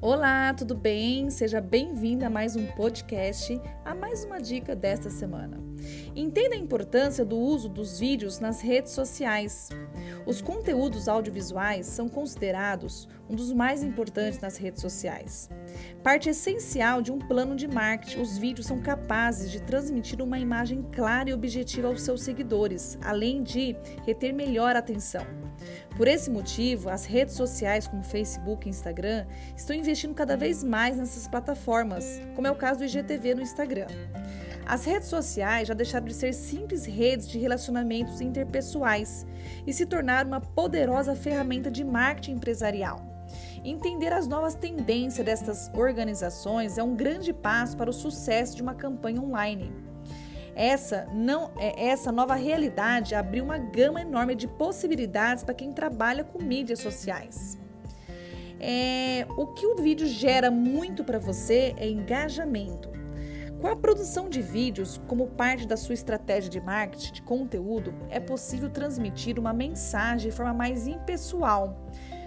Olá, tudo bem? Seja bem-vinda a mais um podcast, a mais uma dica desta semana. Entenda a importância do uso dos vídeos nas redes sociais. Os conteúdos audiovisuais são considerados um dos mais importantes nas redes sociais. Parte essencial de um plano de marketing, os vídeos são capazes de transmitir uma imagem clara e objetiva aos seus seguidores, além de reter melhor atenção. Por esse motivo, as redes sociais como Facebook e Instagram estão investindo cada vez mais nessas plataformas, como é o caso do IGTV no Instagram. As redes sociais já deixaram de ser simples redes de relacionamentos interpessoais e se tornaram uma poderosa ferramenta de marketing empresarial. Entender as novas tendências destas organizações é um grande passo para o sucesso de uma campanha online. Essa não é, essa nova realidade abriu uma gama enorme de possibilidades para quem trabalha com mídias sociais. É, o que o vídeo gera muito para você é engajamento. Com a produção de vídeos como parte da sua estratégia de marketing de conteúdo, é possível transmitir uma mensagem de forma mais impessoal,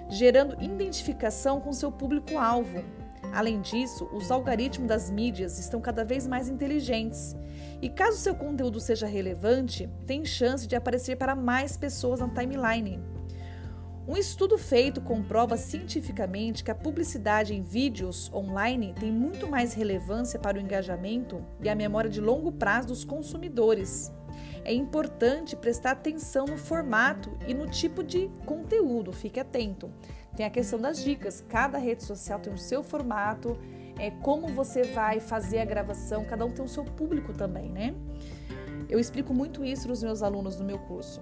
gerando identificação com seu público-alvo. Além disso, os algoritmos das mídias estão cada vez mais inteligentes e caso seu conteúdo seja relevante, tem chance de aparecer para mais pessoas na timeline. Um estudo feito comprova cientificamente que a publicidade em vídeos online tem muito mais relevância para o engajamento e a memória de longo prazo dos consumidores. É importante prestar atenção no formato e no tipo de conteúdo, fique atento. Tem a questão das dicas, cada rede social tem o seu formato é, como você vai fazer a gravação, cada um tem o seu público também, né? Eu explico muito isso para os meus alunos no meu curso.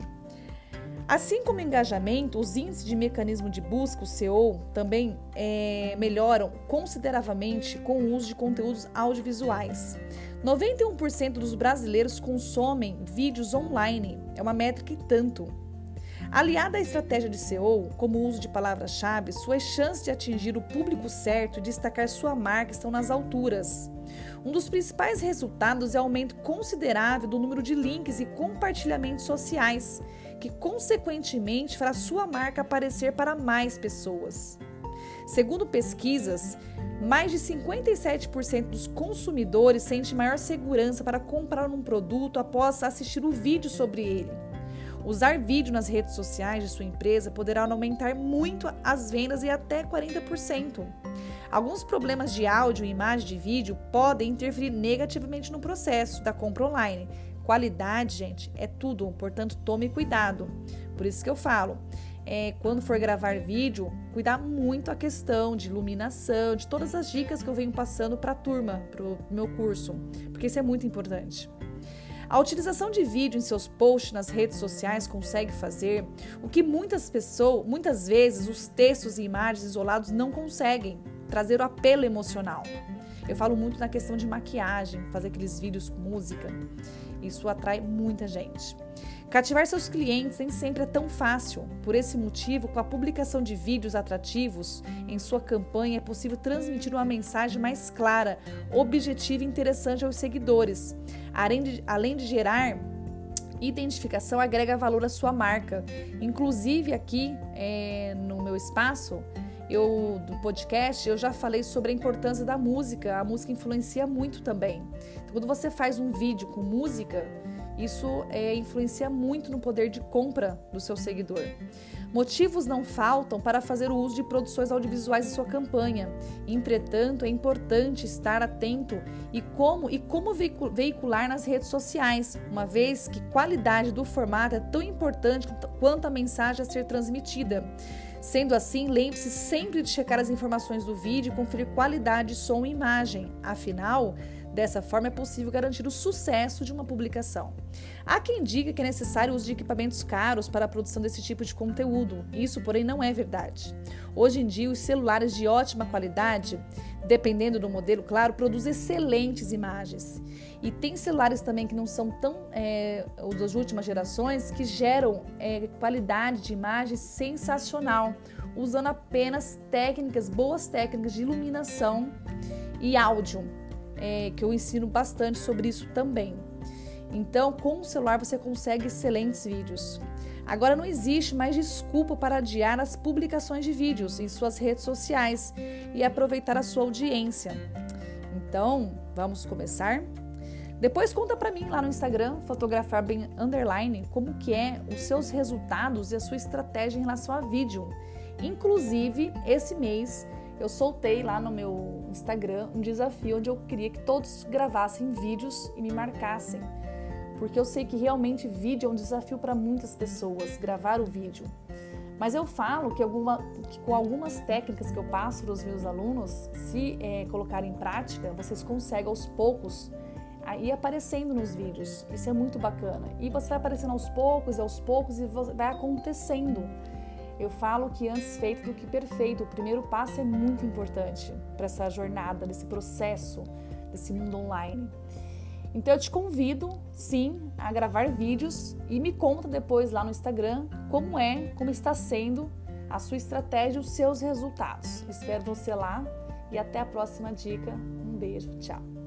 Assim como engajamento, os índices de mecanismo de busca, o SEO, também é, melhoram consideravelmente com o uso de conteúdos audiovisuais. 91% dos brasileiros consomem vídeos online, é uma métrica e tanto. Aliada à estratégia de SEO, como o uso de palavras-chave, suas chances de atingir o público certo e destacar sua marca estão nas alturas. Um dos principais resultados é o aumento considerável do número de links e compartilhamentos sociais, que consequentemente fará sua marca aparecer para mais pessoas. Segundo pesquisas, mais de 57% dos consumidores sentem maior segurança para comprar um produto após assistir o vídeo sobre ele. Usar vídeo nas redes sociais de sua empresa poderá aumentar muito as vendas e até 40%. Alguns problemas de áudio e imagem de vídeo podem interferir negativamente no processo da compra online. Qualidade, gente, é tudo, portanto, tome cuidado. Por isso que eu falo, é, quando for gravar vídeo, cuidar muito a questão de iluminação, de todas as dicas que eu venho passando para a turma, para o meu curso, porque isso é muito importante. A utilização de vídeo em seus posts nas redes sociais consegue fazer o que muitas pessoas, muitas vezes, os textos e imagens isolados não conseguem trazer o apelo emocional. Eu falo muito na questão de maquiagem, fazer aqueles vídeos com música. Isso atrai muita gente. Cativar seus clientes nem sempre é tão fácil. Por esse motivo, com a publicação de vídeos atrativos em sua campanha, é possível transmitir uma mensagem mais clara, objetiva e interessante aos seguidores. Além de, além de gerar identificação, agrega valor à sua marca. Inclusive, aqui é, no meu espaço, eu do podcast, eu já falei sobre a importância da música. A música influencia muito também. Então, quando você faz um vídeo com música, isso é, influencia muito no poder de compra do seu seguidor. Motivos não faltam para fazer o uso de produções audiovisuais em sua campanha. Entretanto, é importante estar atento e como e como veicular nas redes sociais, uma vez que qualidade do formato é tão importante quanto a mensagem a ser transmitida. Sendo assim, lembre-se sempre de checar as informações do vídeo e conferir qualidade de som e imagem. Afinal, Dessa forma, é possível garantir o sucesso de uma publicação. Há quem diga que é necessário o uso de equipamentos caros para a produção desse tipo de conteúdo. Isso, porém, não é verdade. Hoje em dia, os celulares de ótima qualidade, dependendo do modelo, claro, produzem excelentes imagens. E tem celulares também que não são tão é, das últimas gerações que geram é, qualidade de imagem sensacional, usando apenas técnicas, boas técnicas de iluminação e áudio é, que eu ensino bastante sobre isso também. Então, com o celular você consegue excelentes vídeos. Agora não existe mais desculpa para adiar as publicações de vídeos em suas redes sociais e aproveitar a sua audiência. Então, vamos começar? Depois conta para mim lá no Instagram, fotografar bem underline, como que é os seus resultados e a sua estratégia em relação a vídeo. Inclusive, esse mês eu soltei lá no meu Instagram um desafio onde eu queria que todos gravassem vídeos e me marcassem. Porque eu sei que realmente vídeo é um desafio para muitas pessoas, gravar o vídeo. Mas eu falo que, alguma, que com algumas técnicas que eu passo para os meus alunos, se é, colocar em prática, vocês conseguem aos poucos ir aparecendo nos vídeos. Isso é muito bacana. E você vai aparecendo aos poucos aos poucos e vai acontecendo. Eu falo que antes feito do que perfeito. O primeiro passo é muito importante para essa jornada, desse processo, desse mundo online. Então eu te convido, sim, a gravar vídeos e me conta depois lá no Instagram como é, como está sendo a sua estratégia, os seus resultados. Espero você lá e até a próxima dica. Um beijo, tchau.